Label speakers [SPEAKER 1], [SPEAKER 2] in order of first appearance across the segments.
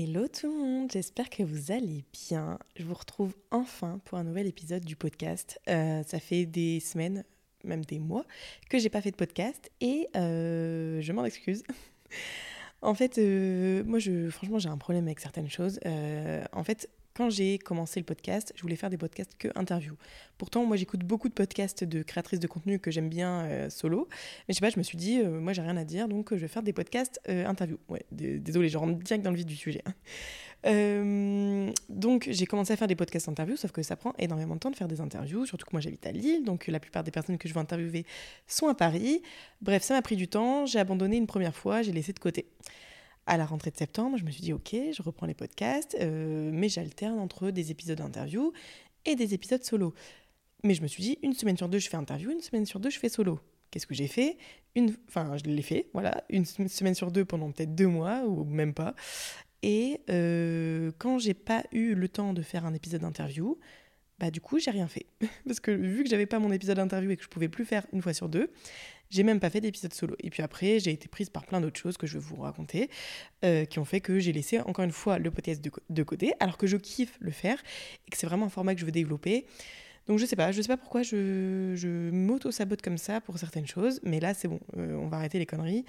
[SPEAKER 1] Hello tout le monde, j'espère que vous allez bien. Je vous retrouve enfin pour un nouvel épisode du podcast. Euh, ça fait des semaines, même des mois, que j'ai pas fait de podcast et euh, je m'en excuse. en fait, euh, moi, je, franchement, j'ai un problème avec certaines choses. en fait, quand j'ai commencé le podcast, je voulais faire des podcasts que interview. Pourtant, moi, j'écoute beaucoup de podcasts de créatrices de contenu que j'aime bien euh, solo. Mais je sais pas, je me suis dit, euh, moi, j'ai rien à dire, donc euh, je vais faire des podcasts interview. Ouais, désolé, je rentre direct dans le vif du sujet. Hein. donc, j'ai commencé à faire des podcasts interview, sauf que ça prend énormément de temps de faire des interviews, surtout que moi, j'habite à Lille, donc la plupart des personnes que je veux interviewer sont à Paris. Bref, ça m'a pris du temps, j'ai abandonné une première fois, j'ai laissé de côté à la rentrée de septembre, je me suis dit, ok, je reprends les podcasts, euh, mais j'alterne entre des épisodes d'interview et des épisodes solo. Mais je me suis dit, une semaine sur deux, je fais interview, une semaine sur deux, je fais solo. Qu'est-ce que j'ai fait? Enfin, je l'ai fait, voilà, une semaine sur deux pendant peut-être deux mois, ou même pas. Et euh, quand j'ai pas eu le temps de faire un épisode d'interview, bah du coup, j'ai rien fait. Parce que vu que j'avais pas mon épisode d'interview et que je pouvais plus faire une fois sur deux, j'ai même pas fait d'épisode solo. Et puis après, j'ai été prise par plein d'autres choses que je vais vous raconter, euh, qui ont fait que j'ai laissé encore une fois le podcast de, côté, alors que je kiffe le faire et que c'est vraiment un format que je veux développer. Donc je sais pas, je sais pas pourquoi je, m'auto-sabote comme ça pour certaines choses, mais là c'est bon, euh, on va arrêter les conneries.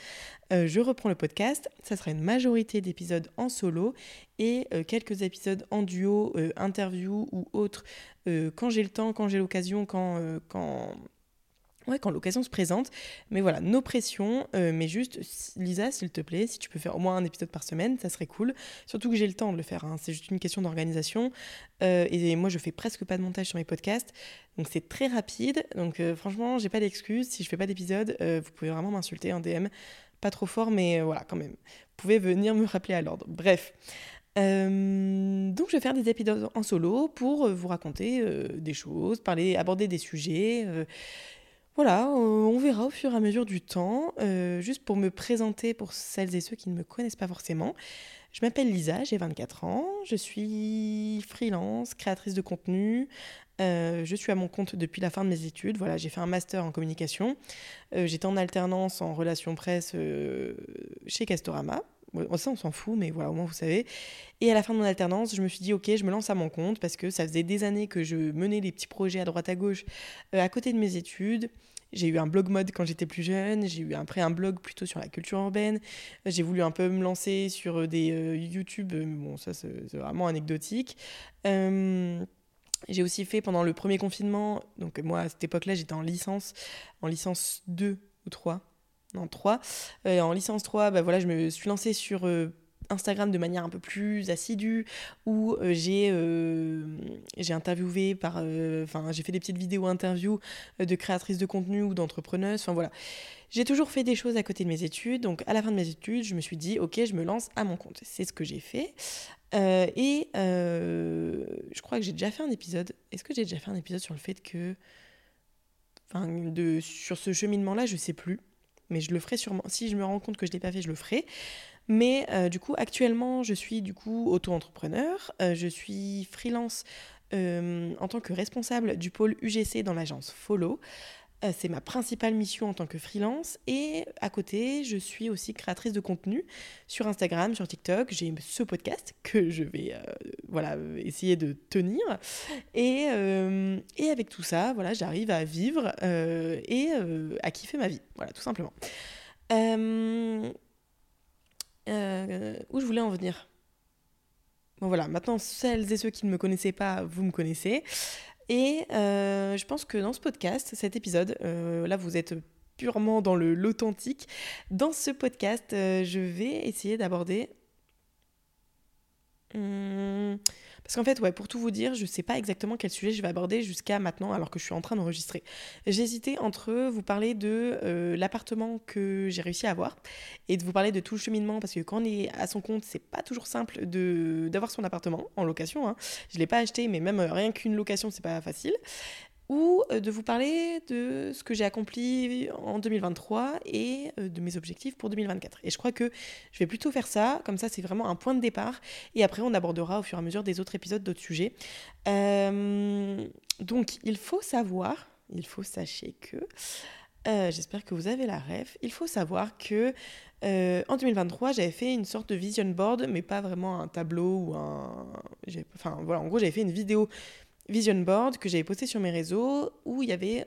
[SPEAKER 1] Euh, je reprends le podcast, ça sera une majorité d'épisodes en solo et quelques épisodes en duo, interview ou autres, quand j'ai le temps, quand j'ai l'occasion, quand, quand Ouais, quand l'occasion se présente. Mais voilà, nos pressions. Euh, mais juste, Lisa, s'il te plaît, si tu peux faire au moins un épisode par semaine, ça serait cool. Surtout que j'ai le temps de le faire. Hein. C'est juste une question d'organisation. Euh, et moi, je fais presque pas de montage sur mes podcasts. Donc c'est très rapide. Donc euh, franchement, j'ai pas d'excuses. Si je fais pas d'épisode, vous pouvez vraiment m'insulter en DM. Pas trop fort, mais voilà, quand même. Vous pouvez venir me rappeler à l'ordre. Bref. donc je vais faire des épisodes en solo pour vous raconter des choses, parler, aborder des sujets voilà, euh, on verra au fur et à mesure du temps. Euh, juste pour me présenter pour celles et ceux qui ne me connaissent pas forcément. Je m'appelle Lisa, j'ai 24 ans, je suis freelance, créatrice de contenu. Euh, je suis à mon compte depuis la fin de mes études. Voilà, j'ai fait un master en communication. J'étais en alternance en relations presse chez Castorama. Ça, on s'en fout, mais voilà, au moins vous savez. Et à la fin de mon alternance, je me suis dit, ok, je me lance à mon compte parce que ça faisait des années que je menais des petits projets à droite à gauche à côté de mes études. J'ai eu un blog mode quand j'étais plus jeune, j'ai eu après un blog plutôt sur la culture urbaine. J'ai voulu un peu me lancer sur euh, des euh, YouTube, euh, bon ça c'est vraiment anecdotique. j'ai aussi fait pendant le premier confinement, donc moi à cette époque-là j'étais en licence, en licence 2 ou 3, non 3. en licence 3, bah voilà, je me suis lancée sur Instagram de manière un peu plus assidue, où euh, j'ai euh, j'ai interviewé par. Euh, enfin, j'ai fait des petites vidéos interviews de créatrices de contenu ou d'entrepreneuses. Enfin voilà. J'ai toujours fait des choses à côté de mes études. Donc à la fin de mes études, je me suis dit, ok, je me lance à mon compte. C'est ce que j'ai fait. et je crois que j'ai déjà fait un épisode. Est-ce que j'ai déjà fait un épisode sur le fait que. Enfin, de, sur ce cheminement-là, je sais plus mais je le ferai sûrement. Si je me rends compte que je ne l'ai pas fait, je le ferai. Mais euh, du coup, actuellement, je suis du coup auto-entrepreneur. Euh, je suis freelance euh, en tant que responsable du pôle UGC dans l'agence Follow. C'est ma principale mission en tant que freelance. Et à côté, je suis aussi créatrice de contenu sur Instagram, sur TikTok. J'ai ce podcast que je vais voilà, essayer de tenir. Et, et avec tout ça, voilà, j'arrive à vivre et à kiffer ma vie. Voilà, tout simplement. Euh, où je voulais en venir? Bon voilà, maintenant celles et ceux qui ne me connaissaient pas, vous me connaissez. Et euh, je pense que dans ce podcast, cet épisode, euh, là vous êtes purement dans l'authentique. Dans ce podcast, je vais essayer d'aborder... Hmm, parce qu'en fait, ouais, pour tout vous dire, je sais pas exactement quel sujet je vais aborder jusqu'à maintenant, alors que je suis en train d'enregistrer. Hésité entre vous parler de euh, l'appartement que j'ai réussi à avoir et de vous parler de tout le cheminement, parce que quand on est à son compte, c'est pas toujours simple d'avoir son appartement en location. Hein. Je l'ai pas acheté, mais même euh, rien qu'une location, c'est pas facile ou euh, de vous parler de ce que j'ai accompli en 2023 et euh, de mes objectifs pour 2024. Et je crois que je vais plutôt faire ça, comme ça c'est vraiment un point de départ, et après on abordera au fur et à mesure des autres épisodes d'autres sujets. Euh, donc il faut savoir, il faut sachez que J'espère que vous avez la ref. Il faut savoir que en 2023, j'avais fait une sorte de vision board, mais pas vraiment un tableau ou un. Enfin voilà, en gros, j'avais fait une vidéo vision board que j'avais postée sur mes réseaux où il y avait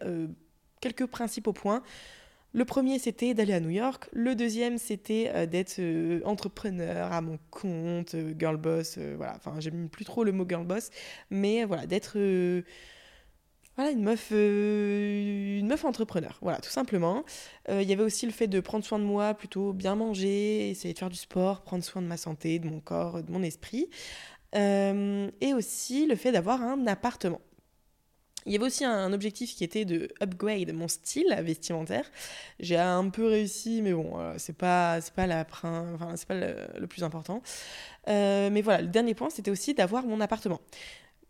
[SPEAKER 1] quelques principaux points. Le premier, c'était d'aller à New York. Le deuxième, c'était euh, d'être euh, entrepreneur à mon compte, euh, girl boss. voilà, enfin, j'aime plus trop le mot girl boss, mais voilà, d'être voilà, une meuf, une meuf entrepreneur. Voilà, tout simplement. Il y avait aussi le fait de prendre soin de moi, plutôt bien manger, essayer de faire du sport, prendre soin de ma santé, de mon corps, de mon esprit. Et aussi le fait d'avoir un appartement. Il y avait aussi un objectif qui était de upgrade mon style vestimentaire. J'ai un peu réussi, mais bon, c'est pas pas la enfin, pas le, plus important. Euh, mais voilà, le dernier point, c'était aussi d'avoir mon appartement.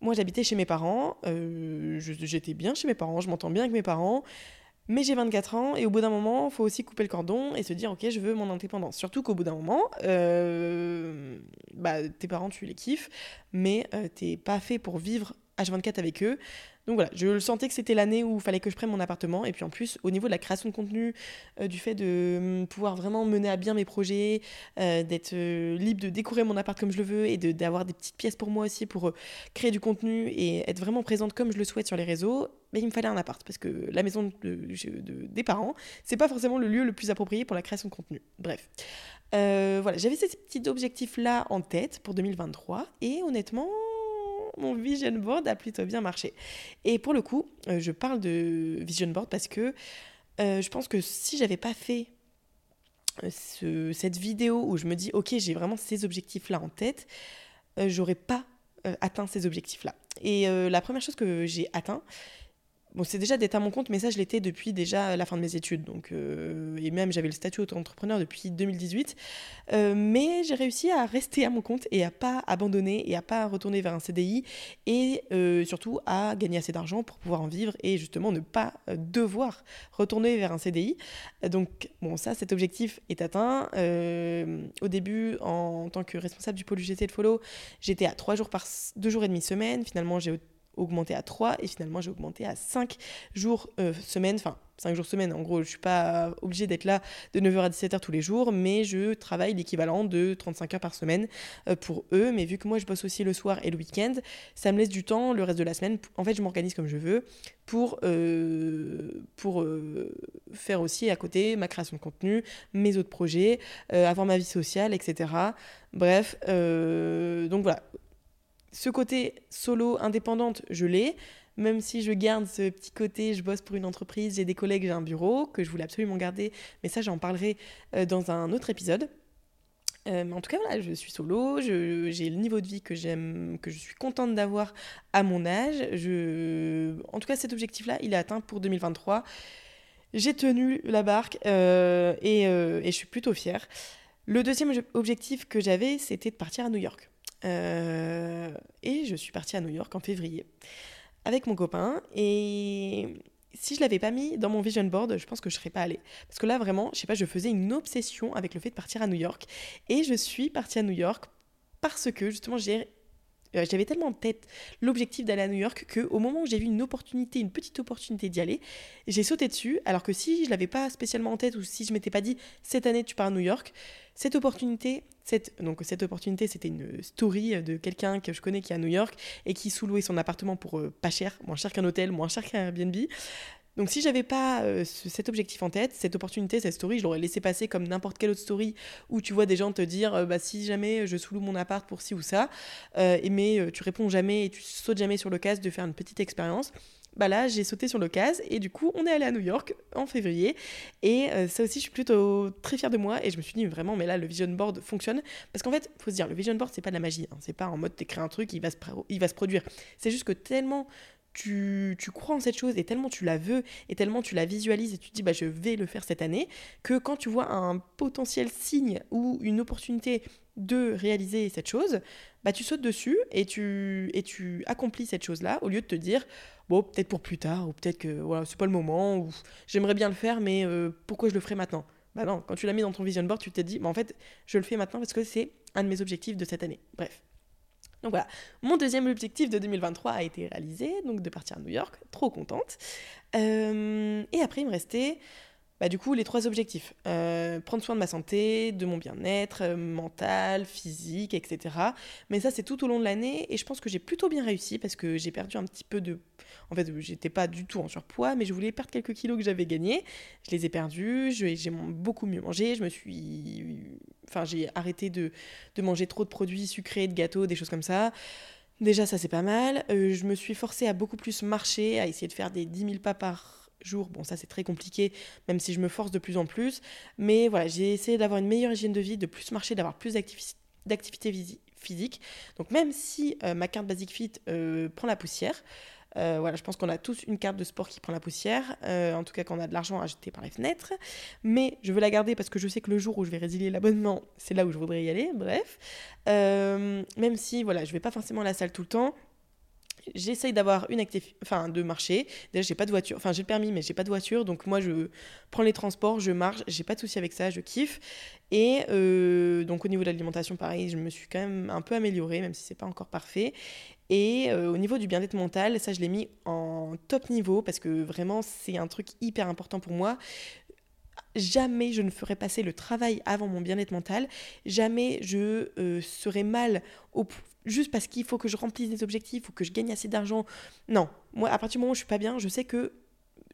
[SPEAKER 1] Moi, j'habitais chez mes parents. Euh, j'étais bien chez mes parents. Je m'entends bien avec mes parents. Mais j'ai 24 ans et au bout d'un moment, faut aussi couper le cordon et se dire ok, je veux mon indépendance. Surtout qu'au bout d'un moment, euh, bah, tes parents, tu les kiffes, mais t'es pas fait pour vivre H24 avec eux. Donc voilà, je le sentais que c'était l'année où il fallait que je prenne mon appartement. Et puis en plus, au niveau de la création de contenu, euh, du fait de hum, pouvoir vraiment mener à bien mes projets, euh, d'être euh, libre de décorer mon appart comme je le veux et d'avoir des petites pièces pour moi aussi pour créer du contenu et être vraiment présente comme je le souhaite sur les réseaux, mais il me fallait un appart parce que la maison de, des parents, c'est pas forcément le lieu le plus approprié pour la création de contenu. Bref. voilà, j'avais ces petits objectifs-là en tête pour 2023 et honnêtement, mon vision board a plutôt bien marché. Et pour le coup, euh, je parle de vision board parce que euh, je pense que si j'avais pas fait euh, cette vidéo où je me dis, ok, j'ai vraiment ces objectifs-là en tête, j'aurais pas atteint ces objectifs-là. Et la première chose que j'ai atteint, Bon, c'est déjà d'être à mon compte, mais ça, je l'étais depuis déjà la fin de mes études. Donc, euh, et même, j'avais le statut auto-entrepreneur depuis 2018. Euh, mais j'ai réussi à rester à mon compte et à pas abandonner et à pas retourner vers un CDI et euh, surtout à gagner assez d'argent pour pouvoir en vivre et justement ne pas devoir retourner vers un CDI. Donc, bon, ça, cet objectif est atteint. au début, en, tant que responsable du pôle UGC de Follow, j'étais à 3 jours par 2 jours et demi semaine. Finalement, j'ai augmenté à 3 et finalement j'ai augmenté à 5 jours euh, semaine, enfin 5 jours semaine, en gros je suis pas obligée d'être là de 9h à 17h tous les jours, mais je travaille l'équivalent de 35 heures par semaine euh, pour eux, mais vu que moi je bosse aussi le soir et le week-end, ça me laisse du temps le reste de la semaine, en fait je m'organise comme je veux pour, euh, pour faire aussi à côté ma création de contenu, mes autres projets, avoir ma vie sociale, etc. Bref, donc voilà, ce côté solo, indépendante, je l'ai. Même si je garde ce petit côté, je bosse pour une entreprise, j'ai des collègues, j'ai un bureau, que je voulais absolument garder, mais ça j'en parlerai euh, dans un autre épisode. Euh, mais en tout cas, voilà, je suis solo, j'ai le niveau de vie que j'aime, que je suis contente d'avoir à mon âge. En tout cas, cet objectif-là, il est atteint pour 2023. J'ai tenu la barque euh, et, et, je suis plutôt fière. Le deuxième objectif que j'avais, c'était de partir à New York. Euh, et je suis partie à New York en février avec mon copain. Et si je l'avais pas mis dans mon vision board, je pense que je serais pas allée. Parce que là, vraiment, je sais pas, je faisais une obsession avec le fait de partir à New York. Et je suis partie à New York parce que justement, euh, j'avais tellement en tête l'objectif d'aller à New York qu'au moment où j'ai vu une opportunité, une petite opportunité d'y aller, j'ai sauté dessus. Alors que si je l'avais pas spécialement en tête ou si je m'étais pas dit cette année tu pars à New York, cette opportunité, cette, donc cette opportunité, c'était une story de quelqu'un que je connais qui est à New York et qui sous-louait son appartement pour euh, pas cher, moins cher qu'un hôtel, moins cher qu'un Airbnb. Donc si j'avais pas euh, cet objectif en tête, cette opportunité, cette story, je l'aurais laissé passer comme n'importe quelle autre story où tu vois des gens te dire euh, bah si jamais je sous-loue mon appart pour ci ou ça, mais tu réponds jamais et tu sautes jamais sur l'occasion de faire une petite expérience bah là j'ai sauté sur l'occasion et du coup on est allé à New York en février. Et euh, ça aussi je suis plutôt très fière de moi et je me suis dit vraiment mais là le vision board fonctionne. Parce qu'en fait faut se dire le vision board c'est pas de la magie hein. c'est pas en mode t'écris un truc il va se, il va se produire. C'est juste que tellement tu, tu, crois en cette chose et tellement tu la veux et tellement tu la visualises et tu te dis bah je vais le faire cette année que quand tu vois un potentiel signe ou une opportunité de réaliser cette chose, bah tu sautes dessus et tu, et tu accomplis cette chose-là au lieu de te dire bon peut-être pour plus tard ou peut-être que voilà c'est pas le moment ou j'aimerais bien le faire mais euh, pourquoi je le ferai maintenant? Bah non, quand tu l'as mis dans ton vision board, tu t'es dit bah en fait je le fais maintenant parce que c'est un de mes objectifs de cette année. Bref. Donc voilà, mon deuxième objectif de 2023 a été réalisé, donc de partir à New York, trop contente. Euh, et après, il me restait bah, du coup les trois objectifs. Euh, prendre soin de ma santé, de mon bien-être euh, mental, physique, etc. Mais ça, c'est tout au long de l'année et je pense que j'ai plutôt bien réussi parce que j'ai perdu un petit peu de... En fait, j'étais pas du tout en surpoids, mais je voulais perdre quelques kilos que j'avais gagnés. Je les ai perdus, j'ai beaucoup mieux mangé, je me suis... Enfin, j'ai arrêté de, manger trop de produits sucrés, de gâteaux, des choses comme ça. Déjà, ça c'est pas mal. Euh, je me suis forcée à beaucoup plus marcher, à essayer de faire des 10 000 pas par Bon, ça c'est très compliqué, même si je me force de plus en plus. Mais voilà, j'ai essayé d'avoir une meilleure hygiène de vie, de plus marcher, d'avoir plus d'activité physique. Donc même si euh, ma carte Basic Fit euh, prend la poussière, euh, voilà, je pense qu'on a tous une carte de sport qui prend la poussière, en tout cas quand on a de l'argent à jeter par les fenêtres. Mais je veux la garder parce que je sais que le jour où je vais résilier l'abonnement, c'est là où je voudrais y aller. Bref, même si voilà, je vais pas forcément à la salle tout le temps, j'essaye d'avoir une activité, enfin de marcher. Déjà, j'ai pas de voiture, enfin j'ai le permis, mais j'ai pas de voiture, donc moi je prends les transports, je marche, j'ai pas de souci avec ça, je kiffe. Et euh, donc au niveau de l'alimentation, pareil, je me suis quand même un peu améliorée, même si c'est pas encore parfait. Et euh, au niveau du bien-être mental, ça je l'ai mis en top niveau parce que vraiment c'est un truc hyper important pour moi jamais je ne ferai passer le travail avant mon bien-être mental, jamais je euh, serai mal au, juste parce qu'il faut que je remplisse des objectifs ou que je gagne assez d'argent. Non, moi, à partir du moment où je suis pas bien, je sais que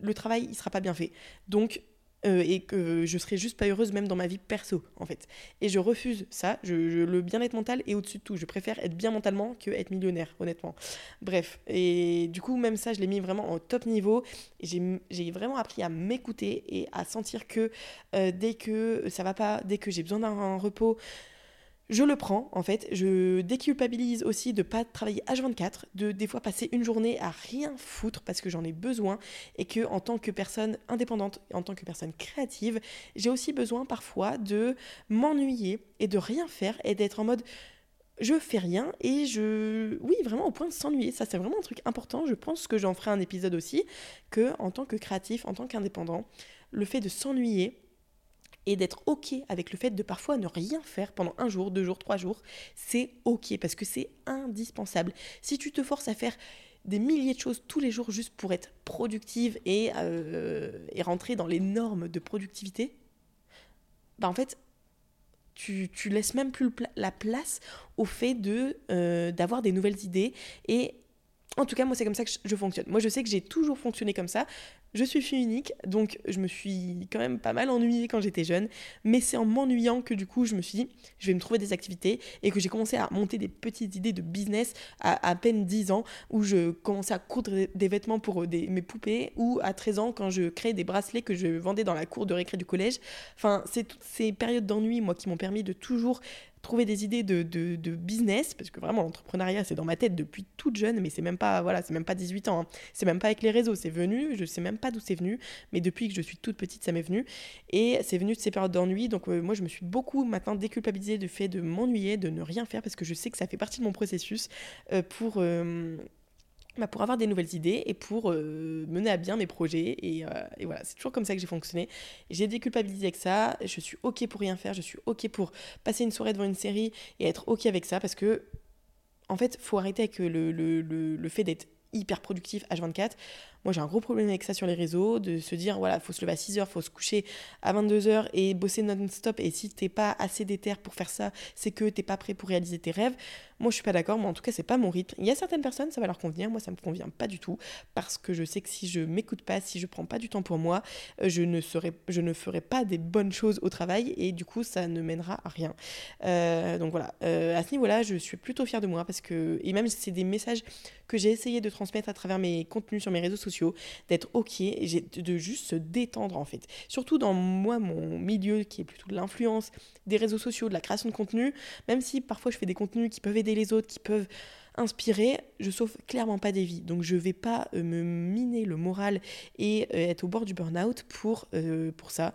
[SPEAKER 1] le travail, il sera pas bien fait. Donc, euh, et que je serai juste pas heureuse même dans ma vie perso, en fait. Et je refuse ça. Je, le bien-être mental est au-dessus de tout. Je préfère être bien mentalement que être millionnaire, honnêtement. Bref. Et du coup, même ça, je l'ai mis vraiment au top niveau. J'ai vraiment appris à m'écouter et à sentir que euh, dès que ça va pas, dès que j'ai besoin d'un repos, je le prends en fait, je déculpabilise aussi de pas travailler H24, de des fois passer une journée à rien foutre parce que j'en ai besoin et que en tant que personne indépendante, en tant que personne créative, j'ai aussi besoin parfois de m'ennuyer et de rien faire et d'être en mode je fais rien et je oui vraiment au point de s'ennuyer. Ça c'est vraiment un truc important. Je pense que j'en ferai un épisode aussi que en tant que créatif en tant qu'indépendant le fait de s'ennuyer et d'être OK avec le fait de parfois ne rien faire pendant un jour, deux jours, trois jours, c'est OK parce que c'est indispensable. Si tu te forces à faire des milliers de choses tous les jours juste pour être productive et, euh, et rentrer dans les normes de productivité, bah en fait, tu, laisses même plus la place au fait euh, d'avoir des nouvelles idées et en tout cas, moi, c'est comme ça que je fonctionne. Moi, je sais que j'ai toujours fonctionné comme ça. Je suis fille unique, donc je me suis quand même pas mal ennuyée quand j'étais jeune, mais c'est en m'ennuyant que du coup je me suis dit je vais me trouver des activités et que j'ai commencé à monter des petites idées de business à peine 10 ans où je commençais à coudre des vêtements pour des, mes poupées ou à 13 ans quand je créais des bracelets que je vendais dans la cour de récré du collège. Enfin, c'est toutes ces périodes d'ennui moi qui m'ont permis de toujours trouver des idées de, de, business, parce que vraiment l'entrepreneuriat c'est dans ma tête depuis toute jeune, mais c'est même pas voilà, c'est même pas 18 ans, hein. c'est même pas avec les réseaux, c'est venu, je sais même pas d'où c'est venu, mais depuis que je suis toute petite ça m'est venu, et c'est venu de ces périodes d'ennui, donc euh, moi je me suis beaucoup maintenant déculpabilisée du fait de m'ennuyer, de ne rien faire, parce que je sais que ça fait partie de mon processus euh, pour euh, bah, pour avoir des nouvelles idées et pour euh, mener à bien mes projets. Et, euh, et voilà, c'est toujours comme ça que j'ai fonctionné. J'ai déculpabilisé avec ça. Je suis OK pour rien faire. Je suis OK pour passer une soirée devant une série et être OK avec ça parce que, en fait, faut arrêter avec le fait d'être hyper productif H24. Moi, j'ai un gros problème avec ça sur les réseaux, de se dire, voilà, faut se lever à 6h, faut se coucher à 22h et bosser non-stop. Et si t'es pas assez déter pour faire ça, c'est que t'es pas prêt pour réaliser tes rêves. Moi, je suis pas d'accord. Moi, en tout cas, c'est pas mon rythme. Il y a certaines personnes, ça va leur convenir. Moi, ça me convient pas du tout. Parce que je sais que si je m'écoute pas, si je prends pas du temps pour moi, euh, je ne, serai, je ne ferai pas des bonnes choses au travail. Et du coup, ça ne mènera à rien. Euh, donc voilà. Euh, à ce niveau-là, je suis plutôt fière de moi. Parce que, et même, c'est des messages que j'ai essayé de transmettre à travers mes contenus sur mes réseaux sociaux d'être ok, de juste se détendre en fait. Surtout dans moi, mon milieu qui est plutôt de l'influence, des réseaux sociaux, de la création de contenu, même si parfois je fais des contenus qui peuvent aider les autres, qui peuvent inspirer, je sauve clairement pas des vies. Donc je vais pas euh, me miner le moral et euh, être au bord du burn-out pour, euh, pour ça.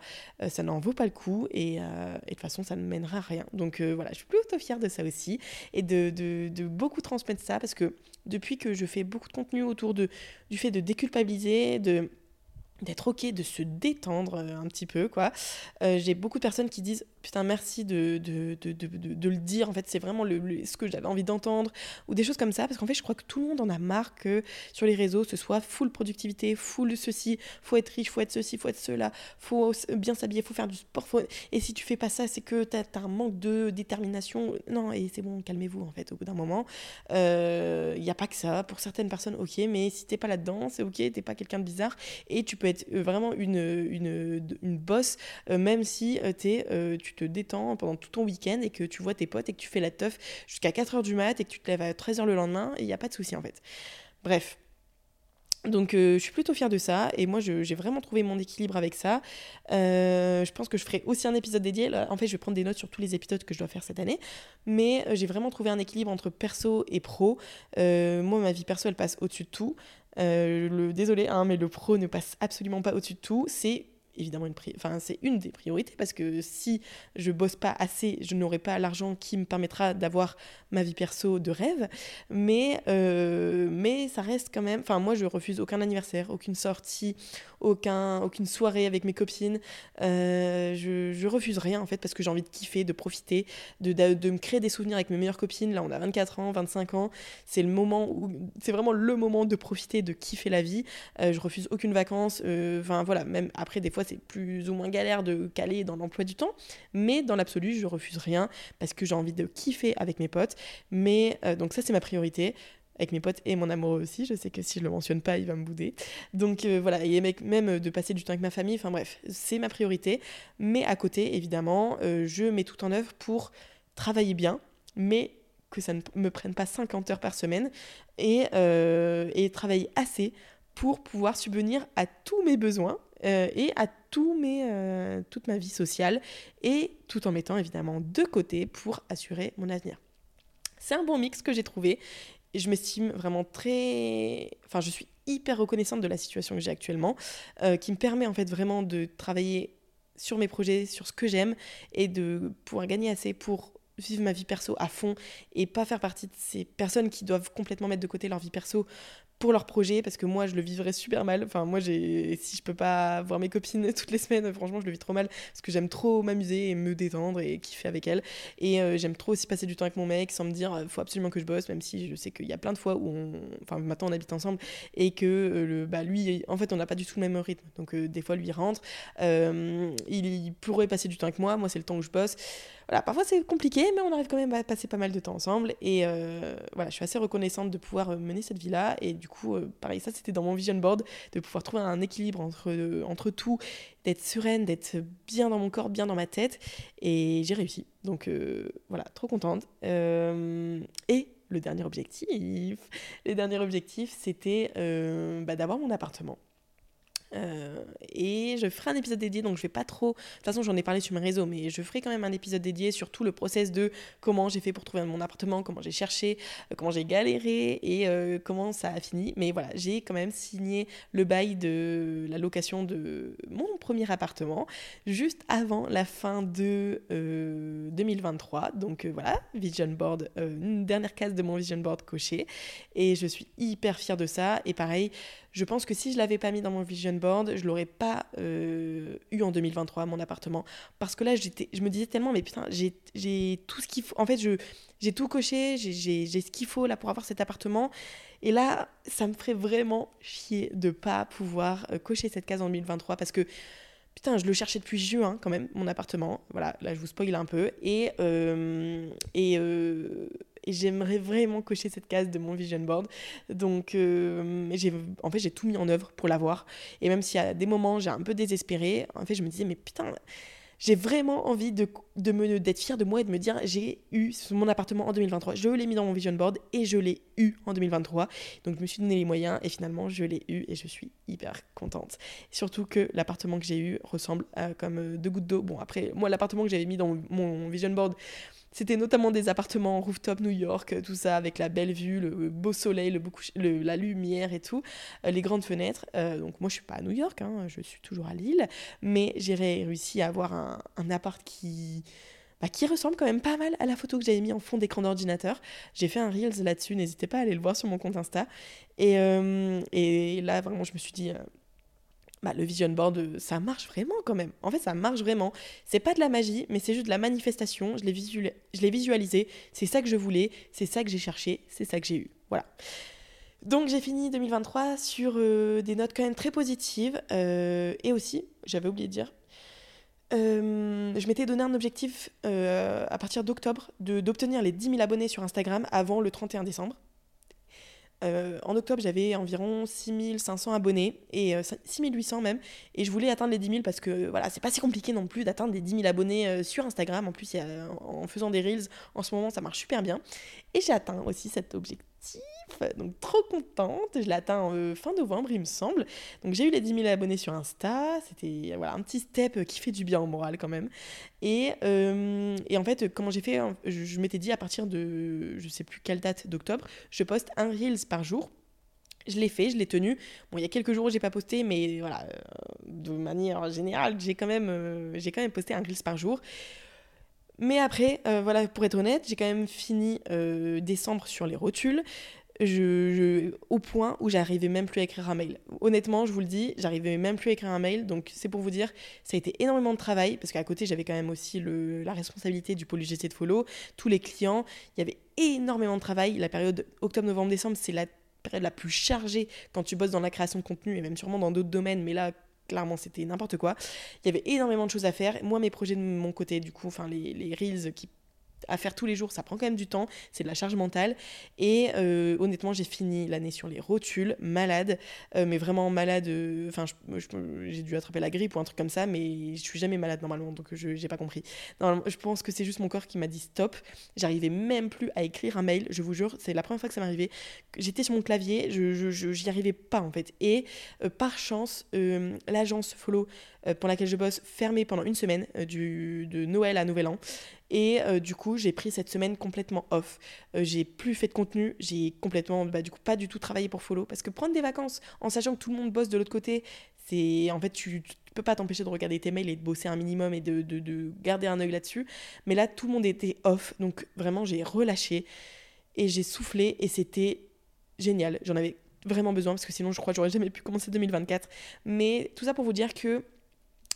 [SPEAKER 1] ça n'en vaut pas le coup et, de toute façon ça ne mènera à rien. Donc voilà, je suis plutôt fière de ça aussi et de, beaucoup transmettre ça parce que depuis que je fais beaucoup de contenu autour de, du fait de déculpabiliser, d'être ok, de se détendre un petit peu, quoi. J'ai beaucoup de personnes qui disent putain, merci de, de, de, de, le dire. En fait, c'est vraiment ce que j'avais envie d'entendre. Ou des choses comme ça. Parce qu'en fait, je crois que tout le monde en a marre que sur les réseaux, ce soit full productivité, full ceci, faut être riche, faut être ceci, faut être cela, faut bien s'habiller, faut faire du sport. Et si tu fais pas ça, c'est que tu as, un manque de détermination. Non, et c'est bon, calmez-vous, en fait, au bout d'un moment. Il euh, n'y a pas que ça. Pour certaines personnes, ok, mais si t'es pas là-dedans, c'est ok, t'es pas quelqu'un de bizarre. Et tu peux être euh, vraiment une, une, une bosse, euh, même si es, tu te détends pendant tout ton week-end et que tu vois tes potes et que tu fais la teuf jusqu'à 4h du mat et que tu te lèves à 13h le lendemain, il n'y a pas de souci, en fait. Bref, donc euh, je suis plutôt fière de ça et moi j'ai vraiment trouvé mon équilibre avec ça. Euh, je pense que je ferai aussi un épisode dédié. en fait je vais prendre des notes sur tous les épisodes que je dois faire cette année. Mais euh, j'ai vraiment trouvé un équilibre entre perso et pro. moi ma vie perso elle passe au-dessus de tout. le, désolé hein, mais le pro ne passe absolument pas au-dessus de tout. C'est évidemment une enfin c'est une des priorités parce que si je bosse pas assez je n'aurai pas l'argent qui me permettra d'avoir ma vie perso de rêve. Mais euh, mais ça reste quand même enfin moi je refuse aucun anniversaire aucune sortie aucun aucune soirée avec mes copines. Euh, je, je, refuse rien en fait parce que j'ai envie de kiffer de profiter de, de, me créer des souvenirs avec mes meilleures copines. Là on a 24 ans 25 ans. C'est le moment où c'est vraiment le moment de profiter de kiffer la vie. Euh, je refuse aucune vacances enfin voilà même après des fois c'est plus ou moins galère de caler dans l'emploi du temps. Mais dans l'absolu, je refuse rien parce que j'ai envie de kiffer avec mes potes. Mais euh, donc ça, c'est ma priorité avec mes potes et mon amoureux aussi. Je sais que si je le mentionne pas, il va me bouder. Donc euh, voilà, et même de passer du temps avec ma famille, enfin bref, c'est ma priorité. Mais à côté, évidemment, euh, je mets tout en œuvre pour travailler bien, mais que ça ne me prenne pas 50 heures par semaine et, et travailler assez pour pouvoir subvenir à tous mes besoins euh, et à tout mes, euh, toute ma vie sociale, et tout en mettant évidemment de côté pour assurer mon avenir. C'est un bon mix que j'ai trouvé, je m'estime vraiment très... Enfin, je suis hyper reconnaissante de la situation que j'ai actuellement, euh, qui me permet en fait vraiment de travailler sur mes projets, sur ce que j'aime, et de pouvoir gagner assez pour vivre ma vie perso à fond et pas faire partie de ces personnes qui doivent complètement mettre de côté leur vie perso pour leur projet parce que moi je le vivrais super mal. Enfin moi j'ai si je peux pas voir mes copines toutes les semaines franchement je le vis trop mal parce que j'aime trop m'amuser et me détendre et kiffer avec elles. Et euh, j'aime trop aussi passer du temps avec mon mec sans me dire euh, faut absolument que je bosse même si je sais qu'il y a plein de fois où on enfin maintenant on habite ensemble et que euh, le bah lui en fait on n'a pas du tout le même rythme. Donc des fois lui rentre. Il, il pourrait passer du temps avec moi. Moi c'est le temps où je bosse voilà, parfois c'est compliqué, mais on arrive quand même à passer pas mal de temps ensemble. Et euh, voilà, je suis assez reconnaissante de pouvoir euh, mener cette vie-là. Et du coup, euh, pareil, ça c'était dans mon vision board, de pouvoir trouver un équilibre entre, entre tout, d'être sereine, d'être bien dans mon corps, bien dans ma tête. Et j'ai réussi. Donc voilà, trop contente. et le dernier objectif, les derniers objectifs, c'était bah, d'avoir mon appartement. Euh, et je ferai un épisode dédié, donc je vais pas trop. De toute façon, j'en ai parlé sur mes réseaux, mais je ferai quand même un épisode dédié sur tout le process de comment j'ai fait pour trouver mon appartement, comment j'ai cherché, euh, comment j'ai galéré et euh, comment ça a fini. Mais voilà, j'ai quand même signé le bail de la location de mon premier appartement juste avant la fin de 2023. Donc voilà, Vision Board, une dernière case de mon Vision Board coché. Et je suis hyper fière de ça. Et pareil, je pense que si je l'avais pas mis dans mon vision board, je l'aurais pas euh, eu en 2023 mon appartement. Parce que là j'étais je me disais tellement mais putain, j'ai tout ce qu'il faut en fait j'ai tout coché, j'ai ce qu'il faut là pour avoir cet appartement. Et là ça me ferait vraiment chier de pas pouvoir euh, cocher cette case en 2023 parce que Putain, je le cherchais depuis juin quand même, mon appartement. Voilà, là je vous spoil un peu. Et, euh, et, et j'aimerais vraiment cocher cette case de mon vision board. Donc, euh, j'ai, en fait, j'ai tout mis en œuvre pour l'avoir. Et même s'il y a des moments, j'ai un peu désespéré, en fait, je me disais, mais putain, j'ai vraiment envie de, me, d'être fière de moi et de me dire, j'ai eu mon appartement en 2023. Je l'ai mis dans mon vision board et je l'ai eu en 2023. Donc, je me suis donné les moyens et finalement, je l'ai eu et je suis hyper contente. Surtout que l'appartement que j'ai eu ressemble à comme euh, deux gouttes d'eau. Bon, après, moi, l'appartement que j'avais mis dans mon vision board, c'était notamment des appartements rooftop New York, tout ça, avec la belle vue, le beau soleil, le, la lumière et tout, euh, les grandes fenêtres. Euh, donc moi, je suis pas à New York, hein, je suis toujours à Lille, mais j'ai réussi à avoir un, appart qui... Bah, qui ressemble quand même pas mal à la photo que j'avais mis en fond d'écran d'ordinateur. J'ai fait un Reels là-dessus, n'hésitez pas à aller le voir sur mon compte Insta. Et, euh, et là, vraiment, je me suis dit, bah, le vision board, ça marche vraiment quand même. En fait, ça marche vraiment. C'est pas de la magie, mais c'est juste de la manifestation. Je l'ai visualisé. C'est ça que je voulais. C'est ça que j'ai cherché. C'est ça que j'ai eu. Voilà. Donc j'ai fini 2023 sur euh, des notes quand même très positives. Euh, et aussi, j'avais oublié de dire, euh, je m'étais donné un objectif à partir d'octobre d'obtenir les 10 000 abonnés sur Instagram avant le 31 décembre. Euh, en octobre, j'avais environ 6500 abonnés, et 6800 euh, même, et je voulais atteindre les 10 000 parce que voilà, c'est pas si compliqué non plus d'atteindre les 10 000 abonnés euh, sur Instagram. En plus, en faisant des reels, en ce moment, ça marche super bien. Et j'ai atteint aussi cet objectif donc trop contente. Je l'ai atteint euh, fin novembre, il me semble. Donc j'ai eu les 10 000 abonnés sur Insta. C'était voilà, un petit step qui fait du bien au moral quand même. Et, euh, et en fait, comment j'ai fait Je, m'étais dit à partir de je sais plus quelle date d'octobre, je poste un Reels par jour. Je l'ai fait, je l'ai tenu. Bon, il y a quelques jours où j'ai pas posté, mais voilà, euh, de manière générale, j'ai quand même, j'ai quand même posté un Reels par jour. Mais après, voilà, pour être honnête, j'ai quand même fini décembre sur les rotules au point où j'arrivais même plus à écrire un mail. Honnêtement, je vous le dis, j'arrivais même plus à écrire un mail. Donc c'est pour vous dire, ça a été énormément de travail parce qu'à côté j'avais quand même aussi le, la responsabilité du pôle UGC de follow, tous les clients. Il y avait énormément de travail. La période octobre, novembre, décembre, c'est la période la plus chargée quand tu bosses dans la création de contenu et même sûrement dans d'autres domaines. Mais là, clairement c'était n'importe quoi. Il y avait énormément de choses à faire. Moi, mes projets de mon côté, du coup, enfin les, les reels qui à faire tous les jours, ça prend quand même du temps, c'est de la charge mentale. Et euh, honnêtement, j'ai fini l'année sur les rotules, malade, euh, mais vraiment malade. Euh, enfin, j'ai dû attraper la grippe ou un truc comme ça, mais je suis jamais malade normalement, donc je n'ai pas compris. je pense que c'est juste mon corps qui m'a dit stop. J'arrivais même plus à écrire un mail, je vous jure, c'est la première fois que ça m'arrivait. J'étais sur mon clavier, je n'y arrivais pas en fait. Et par chance, l'agence Follow pour laquelle je bosse fermée pendant une semaine, du, de Noël à Nouvel An. Et euh, du coup, j'ai pris cette semaine complètement off. Euh, j'ai plus fait de contenu, j'ai complètement, bah, du coup, pas du tout travaillé pour Follow. Parce que prendre des vacances en sachant que tout le monde bosse de l'autre côté, c'est en fait, tu, tu peux pas t'empêcher de regarder tes mails et de bosser un minimum et de, de, de garder un œil là-dessus. Mais là, tout le monde était off. Donc vraiment, j'ai relâché et j'ai soufflé et c'était génial. J'en avais vraiment besoin parce que sinon, je crois que j'aurais jamais pu commencer 2024. Mais tout ça pour vous dire que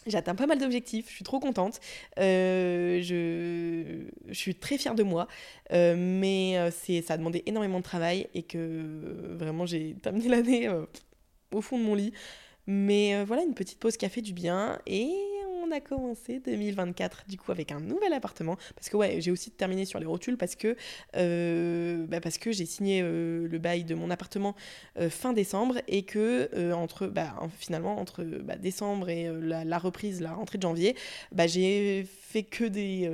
[SPEAKER 1] J'atteins pas mal d'objectifs, je suis trop contente. Euh, je, suis très fière de moi, euh, mais euh, ça a demandé énormément de travail et que vraiment j'ai terminé l'année au fond de mon lit. Mais voilà, une petite pause qui a fait du bien et on a commencé 2024 du coup avec un nouvel appartement. Parce que ouais j'ai aussi terminé sur les rotules parce que euh, bah, parce que j'ai signé euh, le bail de mon appartement euh, fin décembre et que entre bah, finalement entre bah, décembre et la, reprise la rentrée de janvier bah, j'ai fait que des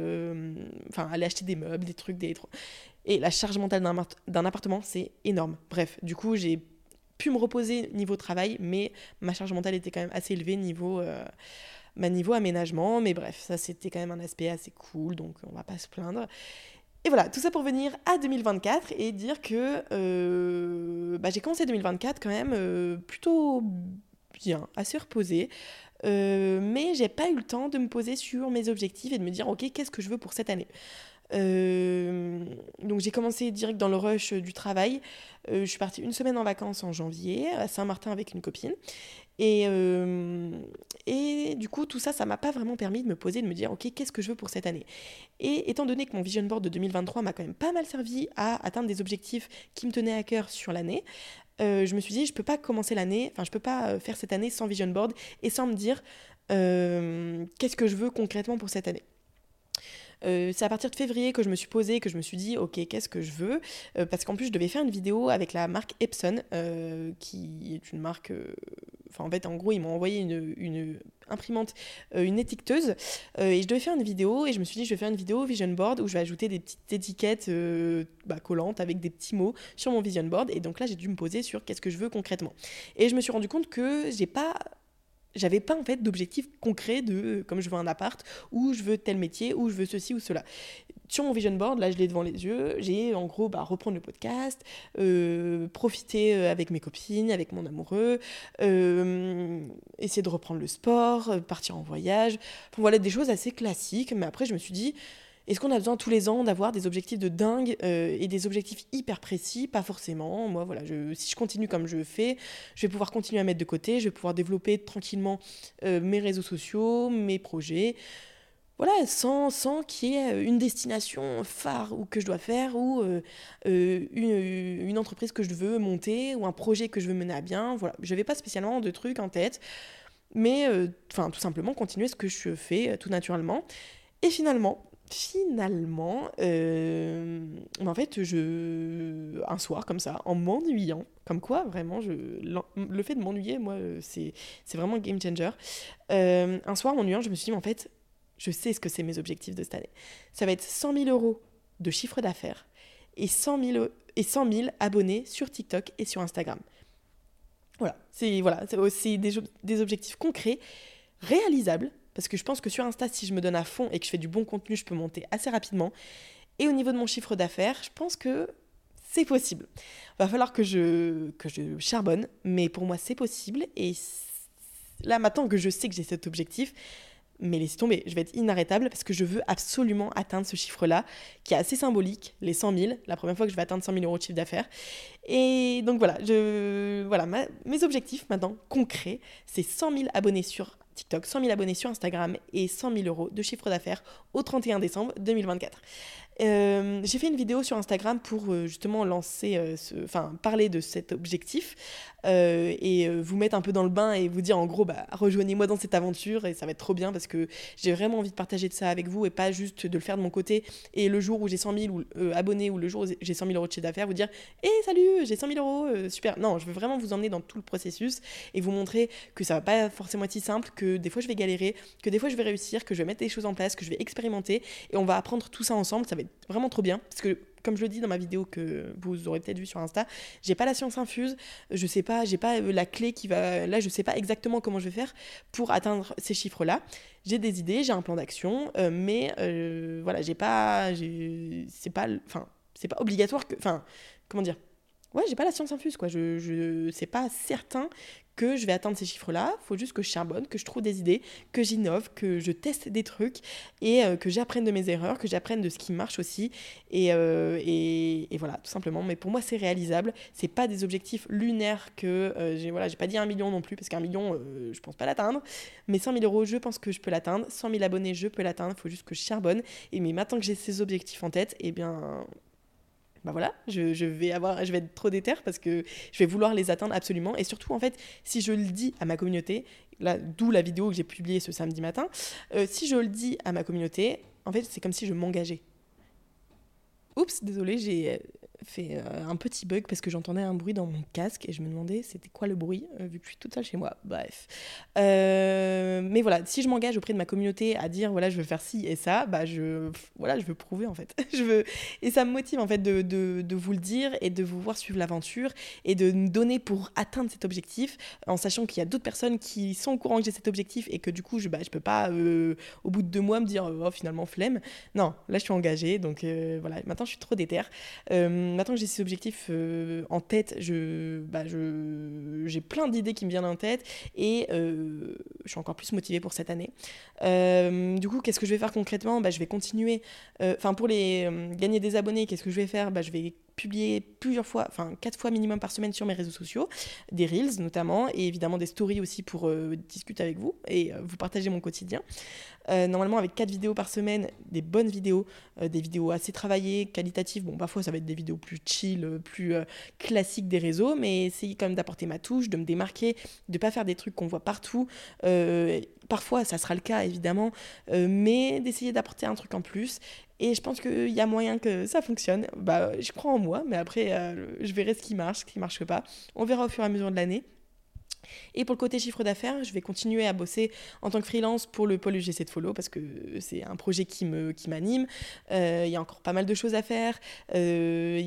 [SPEAKER 1] enfin aller acheter des meubles des trucs des et la charge mentale d'un appartement c'est énorme. Bref du coup j'ai pu me reposer niveau travail mais ma charge mentale était quand même assez élevée niveau ma niveau aménagement. Mais bref, ça c'était quand même un aspect assez cool, donc on va pas se plaindre. Et voilà, tout ça pour venir à 2024 et dire que euh, bah, j'ai commencé 2024 quand même euh, plutôt bien, assez reposé. Euh, mais j'ai pas eu le temps de me poser sur mes objectifs et de me dire ok qu'est-ce que je veux pour cette année? Euh, donc j'ai commencé direct dans le rush du travail. je suis partie une semaine en vacances en janvier à Saint-Martin avec une copine. Et, euh, du coup, tout ça, ça m'a pas vraiment permis de me poser, de me dire, OK, qu'est-ce que je veux pour cette année? Et étant donné que mon vision board de 2023 m'a quand même pas mal servi à atteindre des objectifs qui me tenaient à cœur sur l'année, euh, je me suis dit, je peux pas commencer l'année, enfin, je peux pas euh, faire cette année sans vision board et sans me dire, qu'est-ce que je veux concrètement pour cette année euh, c'est à partir de février que je me suis posée, que je me suis dit, ok, qu'est-ce que je veux? Euh, Parce qu'en plus, je devais faire une vidéo avec la marque Epson, euh, qui est une marque. Enfin, en fait, en gros, ils m'ont envoyé une, imprimante, une étiqueteuse, et je devais faire une vidéo, et je me suis dit, je vais faire une vidéo vision board où je vais ajouter des petites étiquettes bah, collantes avec des petits mots sur mon vision board. Et donc là, j'ai dû me poser sur qu'est-ce que je veux concrètement. Et je me suis rendu compte que j'ai pas j'avais pas en fait d'objectif concret de comme je veux un appart ou je veux tel métier ou je veux ceci ou cela. Sur mon vision board là je l'ai devant les yeux j'ai en gros bah, reprendre le podcast euh, profiter euh, avec mes copines avec mon amoureux euh, essayer de reprendre le sport partir en voyage. Voilà des choses assez classiques mais après je me suis dit est-ce qu'on a besoin tous les ans d'avoir des objectifs de dingue euh, et des objectifs hyper précis? Pas forcément. Moi, voilà, si je continue comme je fais, je vais pouvoir continuer à mettre de côté, je vais pouvoir développer tranquillement euh, mes réseaux sociaux, mes projets. Voilà, sans, sans qu'il y ait une destination phare ou que je dois faire ou euh, une, une, entreprise que je veux monter ou un projet que je veux mener à bien. Voilà, je n'avais pas spécialement de trucs en tête, mais tout simplement continuer ce que je fais tout naturellement. Et finalement, finalement, euh, en fait, je, un soir comme ça, en m'ennuyant, comme quoi vraiment, le fait de m'ennuyer, moi, c'est, c'est vraiment game changer. Euh, un soir, en m'ennuyant, je me suis dit, en fait, je sais ce que c'est mes objectifs de cette année. Ça va être 100 000 euros de chiffre d'affaires et 100 000, et 100 000 abonnés sur TikTok et sur Instagram. Voilà, c'est voilà, des, des objectifs concrets, réalisables, parce que je pense que sur Insta, si je me donne à fond et que je fais du bon contenu, je peux monter assez rapidement. Et au niveau de mon chiffre d'affaires, je pense que c'est possible. Va falloir que je, que je charbonne, mais pour moi, c'est possible. Et là, maintenant que je sais que j'ai cet objectif, mais laissez tomber, je vais être inarrêtable parce que je veux absolument atteindre ce chiffre-là, qui est assez symbolique, les 100 000, la première fois que je vais atteindre 100 000 euros de chiffre d'affaires. Et donc voilà, je, voilà mes objectifs maintenant concrets, c'est 100 000 abonnés sur TikTok, 100 000 abonnés sur Instagram et 100 000 euros de chiffre d'affaires au 31 décembre 2024. Euh, j'ai fait une vidéo sur Instagram pour euh, justement lancer, euh, enfin parler de cet objectif et vous mettre un peu dans le bain et vous dire en gros, bah, rejoignez-moi dans cette aventure et ça va être trop bien parce que j'ai vraiment envie de partager de ça avec vous et pas juste de le faire de mon côté et le jour où j'ai 100 000 abonnés ou le jour où j'ai 100 000 euros de chiffre d'affaires, vous dire, hé salut, j'ai 100 000 euros, super. Non, je veux vraiment vous emmener dans tout le processus et vous montrer que ça va pas forcément être si simple, que des fois je vais galérer, que des fois je vais réussir, que je vais mettre des choses en place, que je vais expérimenter et on va apprendre tout ça ensemble. Ça va vraiment trop bien. Parce que, comme je le dis dans ma vidéo que vous aurez peut-être vu sur Insta, j'ai pas la science infuse, je sais pas, j'ai pas euh, la clé qui va. Là, je sais pas exactement comment je vais faire pour atteindre ces chiffres-là. J'ai des idées, j'ai un plan d'action, euh, mais euh, voilà, j'ai pas. C'est pas. Enfin, c'est pas obligatoire que. Enfin, comment dire? Ouais, j'ai pas la science infuse, quoi. Je, je c'est pas certain que je vais atteindre ces chiffres-là. Il faut juste que je charbonne, que je trouve des idées, que j'innove, que je teste des trucs et euh, que j'apprenne de mes erreurs, que j'apprenne de ce qui marche aussi. Euh, et, et, voilà, tout simplement. Mais pour moi, c'est réalisable. C'est pas des objectifs lunaires que euh, j'ai. Voilà, j'ai pas dit un million non plus parce qu'un million, je pense pas l'atteindre. Mais 100 000 euros, je pense que je peux l'atteindre. 100 000 abonnés, je peux l'atteindre. Il faut juste que je charbonne. Et mais maintenant que j'ai ces objectifs en tête, eh bien, bah voilà, je, je, vais avoir, je vais être trop déter parce que je vais vouloir les atteindre absolument. Et surtout, en fait, si je le dis à ma communauté, là, d'où la vidéo que j'ai publiée ce samedi matin, euh, si je le dis à ma communauté, en fait, c'est comme si je m'engageais. Oups, désolé, j'ai fait euh, un petit bug parce que j'entendais un bruit dans mon casque et je me demandais c'était quoi le bruit euh, vu que je suis toute seule chez moi. Bref. Euh, mais voilà, si je m'engage auprès de ma communauté à dire voilà, je veux faire ci et ça, bah je voilà, je veux prouver en fait. je veux et ça me motive en fait de, de, vous le dire et de vous voir suivre l'aventure et de me donner pour atteindre cet objectif en sachant qu'il y a d'autres personnes qui sont au courant que j'ai cet objectif et que du coup je bah, je peux pas au bout de deux mois me dire oh finalement flemme. Non, là je suis engagée donc voilà, maintenant je suis trop déterre maintenant que j'ai ces objectifs euh, en tête, bah, je, j'ai plein d'idées qui me viennent en tête et euh, je suis encore plus motivée pour cette année. Euh, du coup, qu'est-ce que je vais faire concrètement? Bah, Je vais continuer. Enfin, pour les gagner des abonnés, qu'est-ce que je vais faire? Bah, Je vais publier plusieurs fois, enfin quatre fois minimum par semaine sur mes réseaux sociaux, des reels notamment, et évidemment des stories aussi pour discuter avec vous et vous partager mon quotidien. Euh, normalement, avec 4 vidéos par semaine, des bonnes vidéos, euh, des vidéos assez travaillées, qualitatives. Bon, parfois, ça va être des vidéos plus chill, euh, plus classiques des réseaux, mais essayer quand même d'apporter ma touche, de me démarquer, de pas faire des trucs qu'on voit partout. parfois, ça sera le cas, évidemment, mais d'essayer d'apporter un truc en plus. Et je pense qu'il y a moyen que ça fonctionne. Bah, je crois en moi, mais après, je verrai ce qui marche, ce qui marche pas. On verra au fur et à mesure de l'année. Et pour le côté chiffre d'affaires, je vais continuer à bosser en tant que freelance pour le pôle UGC de Follow parce que c'est un projet qui me qui m'anime. Euh, il y a encore pas mal de choses à faire. Euh,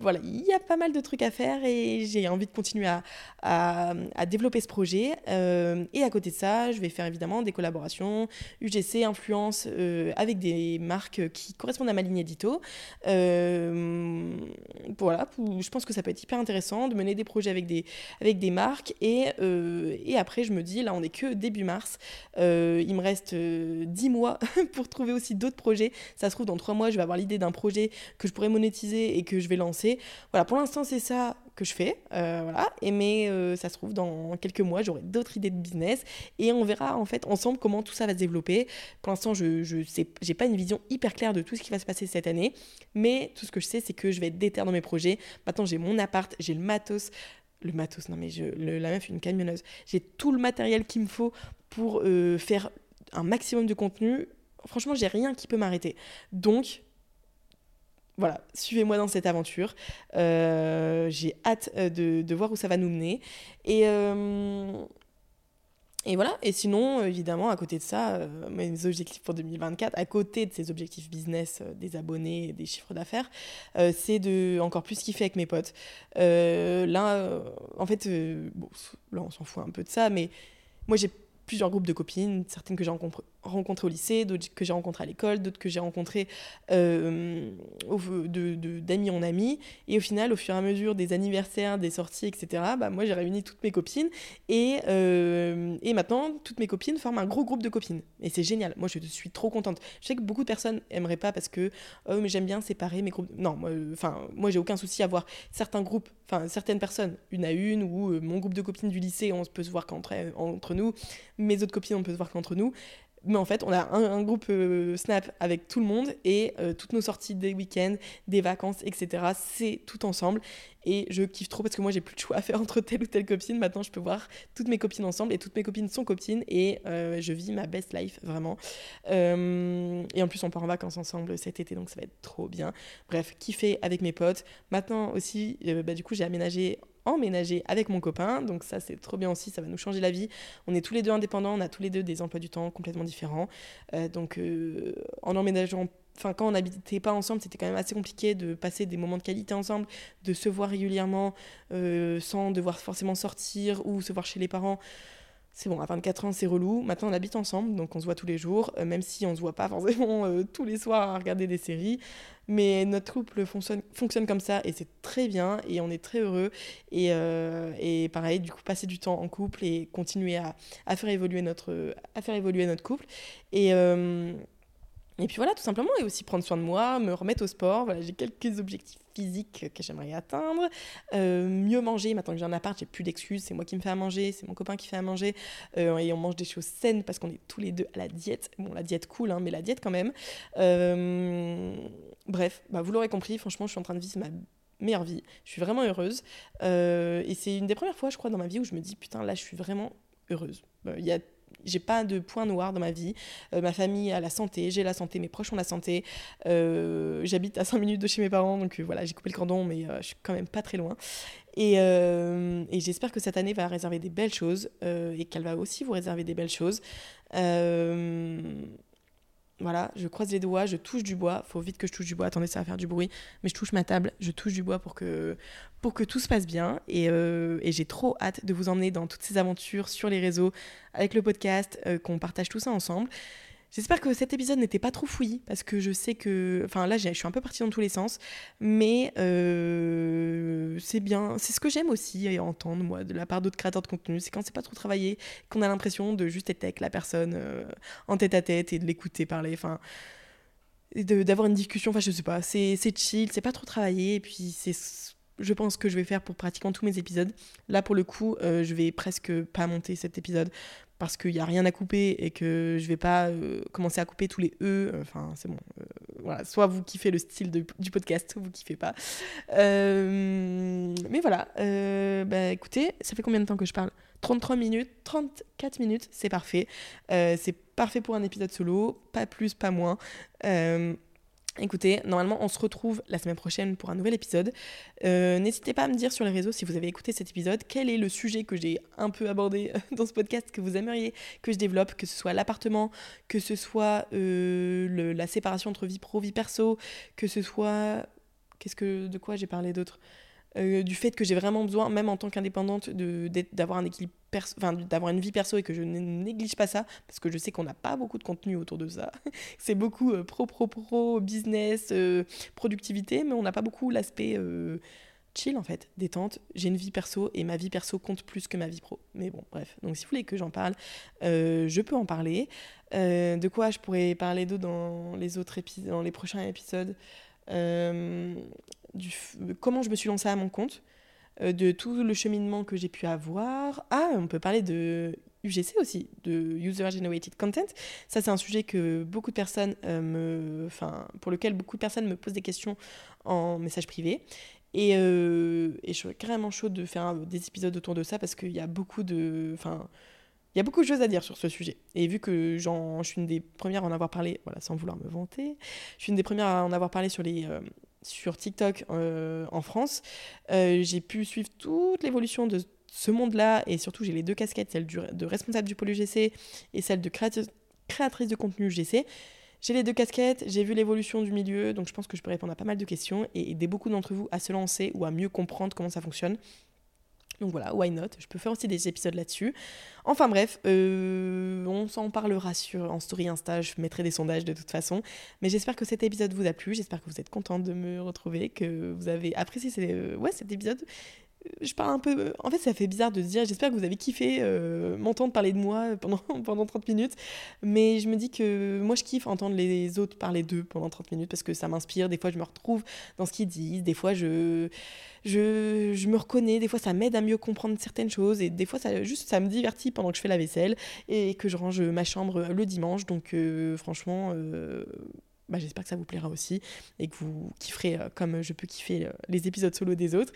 [SPEAKER 1] voilà, il y a pas mal de trucs à faire et j'ai envie de continuer à, à, développer ce projet. Euh, et à côté de ça, je vais faire évidemment des collaborations UGC, influence avec des marques qui correspondent à ma ligne édito. voilà, je pense que ça peut être hyper intéressant de mener des projets avec des, avec des marques et Et, et après, je me dis, là, on est que début mars. il me reste 10 mois pour trouver aussi d'autres projets. Ça se trouve, dans 3 mois, je vais avoir l'idée d'un projet que je pourrais monétiser et que je vais lancer. Voilà, pour l'instant, c'est ça que je fais. voilà. Et mais ça se trouve, dans quelques mois, j'aurai d'autres idées de business et on verra en fait ensemble comment tout ça va se développer. Pour l'instant, je je sais, j'ai pas une vision hyper claire de tout ce qui va se passer cette année, mais tout ce que je sais, c'est que je vais être déter dans mes projets. Maintenant, j'ai mon appart, j'ai le matos, le matos, non mais je, la meuf, une camionneuse. J'ai tout le matériel qu'il me faut pour euh, faire un maximum de contenu. Franchement, j'ai rien qui peut m'arrêter. Donc, voilà, suivez-moi dans cette aventure. Euh, j'ai hâte euh, de, de, voir où ça va nous mener. Et, et voilà, et sinon, euh, évidemment, à côté de ça, euh, mes objectifs pour 2024, à côté de ces objectifs business, euh, des abonnés, des chiffres d'affaires, c'est de encore plus kiffer avec mes potes. là, en fait, là, on s'en fout un peu de ça, mais moi, j'ai plusieurs groupes de copines, certaines que j'ai rencontrées au lycée, d'autres que j'ai rencontrées à l'école, d'autres que j'ai rencontrées euh, d'amis en amis. Et au final, au fur et à mesure des anniversaires, des sorties, etc., bah, moi j'ai réuni toutes mes copines. Et, euh, et maintenant, toutes mes copines forment un gros groupe de copines. Et c'est génial. Moi, je suis trop contente. Je sais que beaucoup de personnes aimeraient pas parce que oh, j'aime bien séparer mes groupes. Non, moi, moi j'ai aucun souci à voir certains groupes, enfin certaines personnes, une à une, ou euh, mon groupe de copines du lycée, on peut se voir qu'entre entre nous mes autres copines, on peut se voir qu'entre nous. Mais en fait, on a un, groupe euh, Snap avec tout le monde et euh, toutes nos sorties des week-ends, des vacances, etc. C'est tout ensemble. Et je kiffe trop parce que moi, j'ai plus de choix à faire entre telle ou telle copine. Maintenant, je peux voir toutes mes copines ensemble et toutes mes copines sont copines et euh, je vis ma best life, vraiment. et en plus, on part en vacances ensemble cet été, donc ça va être trop bien. Bref, kiffer avec mes potes. Maintenant aussi, bah, du coup, j'ai aménagé emménager avec mon copain. Donc ça, c'est trop bien aussi, ça va nous changer la vie. On est tous les deux indépendants, on a tous les deux des emplois du temps complètement différents. Euh, donc euh, en emménageant enfin quand on n'habitait pas ensemble, c'était quand même assez compliqué de passer des moments de qualité ensemble, de se voir régulièrement euh, sans devoir forcément sortir ou se voir chez les parents c'est bon, à 24 ans, c'est relou. Maintenant, on habite ensemble, donc on se voit tous les jours, euh, même si on se voit pas forcément euh, tous les soirs à regarder des séries. Mais notre couple fonctionne, comme ça et c'est très bien et on est très heureux. Et, euh, et, pareil, du coup, passer du temps en couple et continuer à, à, faire, évoluer notre, à faire évoluer notre couple. Et. Et puis voilà, tout simplement, et aussi prendre soin de moi, me remettre au sport. Voilà, j'ai quelques objectifs physiques que j'aimerais atteindre. Euh, mieux manger, maintenant que j'ai un appart, j'ai plus d'excuses. C'est moi qui me fais à manger, c'est mon copain qui fait à manger. Euh, et on mange des choses saines parce qu'on est tous les deux à la diète. Bon, la diète cool, hein, mais la diète quand même. Euh, bref, bah, vous l'aurez compris, franchement, je suis en train de vivre ma meilleure vie. Je suis vraiment heureuse. et c'est une des premières fois, je crois, dans ma vie où je me dis, putain, là, je suis vraiment heureuse. Il y a j'ai pas de point noir dans ma vie. Euh, ma famille a la santé, j'ai la santé, mes proches ont la santé. Euh, j'habite à 5 minutes de chez mes parents, donc euh, voilà, j'ai coupé le cordon, mais je suis quand même pas très loin. Et, et j'espère que cette année va réserver des belles choses et qu'elle va aussi vous réserver des belles choses. Voilà, je croise les doigts, je touche du bois. Faut vite que je touche du bois. Attendez, ça va faire du bruit. Mais je touche ma table, je touche du bois pour que, pour que tout se passe bien. Et, euh, j'ai trop hâte de vous emmener dans toutes ces aventures sur les réseaux, avec le podcast, euh, qu'on partage tout ça ensemble. J'espère que cet épisode n'était pas trop fouillis parce que je sais que. Enfin, là, je suis un peu partie dans tous les sens. Mais euh, c'est bien. C'est ce que j'aime aussi entendre, moi, de la part d'autres créateurs de contenu. C'est quand c'est pas trop travaillé, qu'on a l'impression de juste être avec la personne euh, en tête à tête et de l'écouter parler. Enfin. D'avoir une discussion. Enfin, je sais pas. C'est chill, c'est pas trop travaillé. Et puis, c'est je pense que je vais faire pour pratiquement tous mes épisodes. Là, pour le coup, euh, je vais presque pas monter cet épisode parce qu'il n'y a rien à couper et que je vais pas euh, commencer à couper tous les E. Enfin, c'est bon. Euh, voilà. Soit vous kiffez le style du podcast, soit vous kiffez pas. Euh, mais voilà. bah, écoutez, ça fait combien de temps que je parle? 33 minutes, 34 minutes, c'est parfait. c'est parfait pour un épisode solo, pas plus, pas moins. Écoutez, normalement, on se retrouve la semaine prochaine pour un nouvel épisode. Euh, n'hésitez pas à me dire sur les réseaux si vous avez écouté cet épisode, quel est le sujet que j'ai un peu abordé dans ce podcast que vous aimeriez que je développe, que ce soit l'appartement, que ce soit euh, la séparation entre vie pro, vie perso, que ce soit... Qu'est-ce que... De quoi j'ai parlé d'autre? Euh, du fait que j'ai vraiment besoin, même en tant qu'indépendante, d'avoir un équilibre, d'avoir une vie perso et que je ne néglige pas ça, parce que je sais qu'on n'a pas beaucoup de contenu autour de ça. C'est beaucoup euh, pro, pro, pro, business, euh, productivité, mais on n'a pas beaucoup l'aspect chill en fait, détente. J'ai une vie perso et ma vie perso compte plus que ma vie pro. Mais bon, bref. Donc si vous voulez que j'en parle, je peux en parler. De quoi je pourrais parler d'autre dans les autres épisodes, dans les prochains épisodes? Comment je me suis lancée à mon compte, de tout le cheminement que j'ai pu avoir. Ah, on peut parler de UGC aussi, de User Generated Content. Ça, c'est un sujet que beaucoup de personnes me, enfin, pour lequel beaucoup de personnes me posent des questions en message privé. Et, euh, et, je suis carrément chaude de faire des épisodes autour de ça parce qu'il y a beaucoup de. Enfin, il y a beaucoup de choses à dire sur ce sujet. Et vu que je suis une des premières à en avoir parlé, voilà, sans vouloir me vanter, je suis une des premières à en avoir parlé sur, les, euh, sur TikTok euh, en France, j'ai pu suivre toute l'évolution de ce monde-là et surtout j'ai les deux casquettes, celle de responsable du pôle UGC et celle de créatrice de contenu UGC. J'ai les deux casquettes, j'ai vu l'évolution du milieu, donc je pense que je peux répondre à pas mal de questions et aider beaucoup d'entre vous à se lancer ou à mieux comprendre comment ça fonctionne. Donc voilà, why not? Je peux faire aussi des épisodes là-dessus. Enfin bref, euh, on s'en parlera sur, en story Insta, je mettrai des sondages de toute façon. Mais j'espère que cet épisode vous a plu, j'espère que vous êtes content de me retrouver, que vous avez apprécié euh, ouais, cet épisode je parle un peu. En fait, ça fait bizarre de se dire. J'espère que vous avez kiffé euh, m'entendre parler de moi pendant, pendant 30 minutes. Mais je me dis que moi, je kiffe entendre les autres parler d'eux pendant 30 minutes parce que ça m'inspire. Des fois, je me retrouve dans ce qu'ils disent. Des fois, je, je, je me reconnais. Des fois, ça m'aide à mieux comprendre certaines choses. Et des fois, ça, juste, ça me divertit pendant que je fais la vaisselle et que je range ma chambre le dimanche. Donc, euh, franchement. Euh, bah, j'espère que ça vous plaira aussi et que vous kifferez euh, comme je peux kiffer euh, les épisodes solo des autres.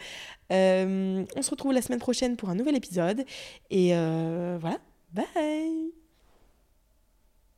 [SPEAKER 1] Euh, on se retrouve la semaine prochaine pour un nouvel épisode et voilà, bye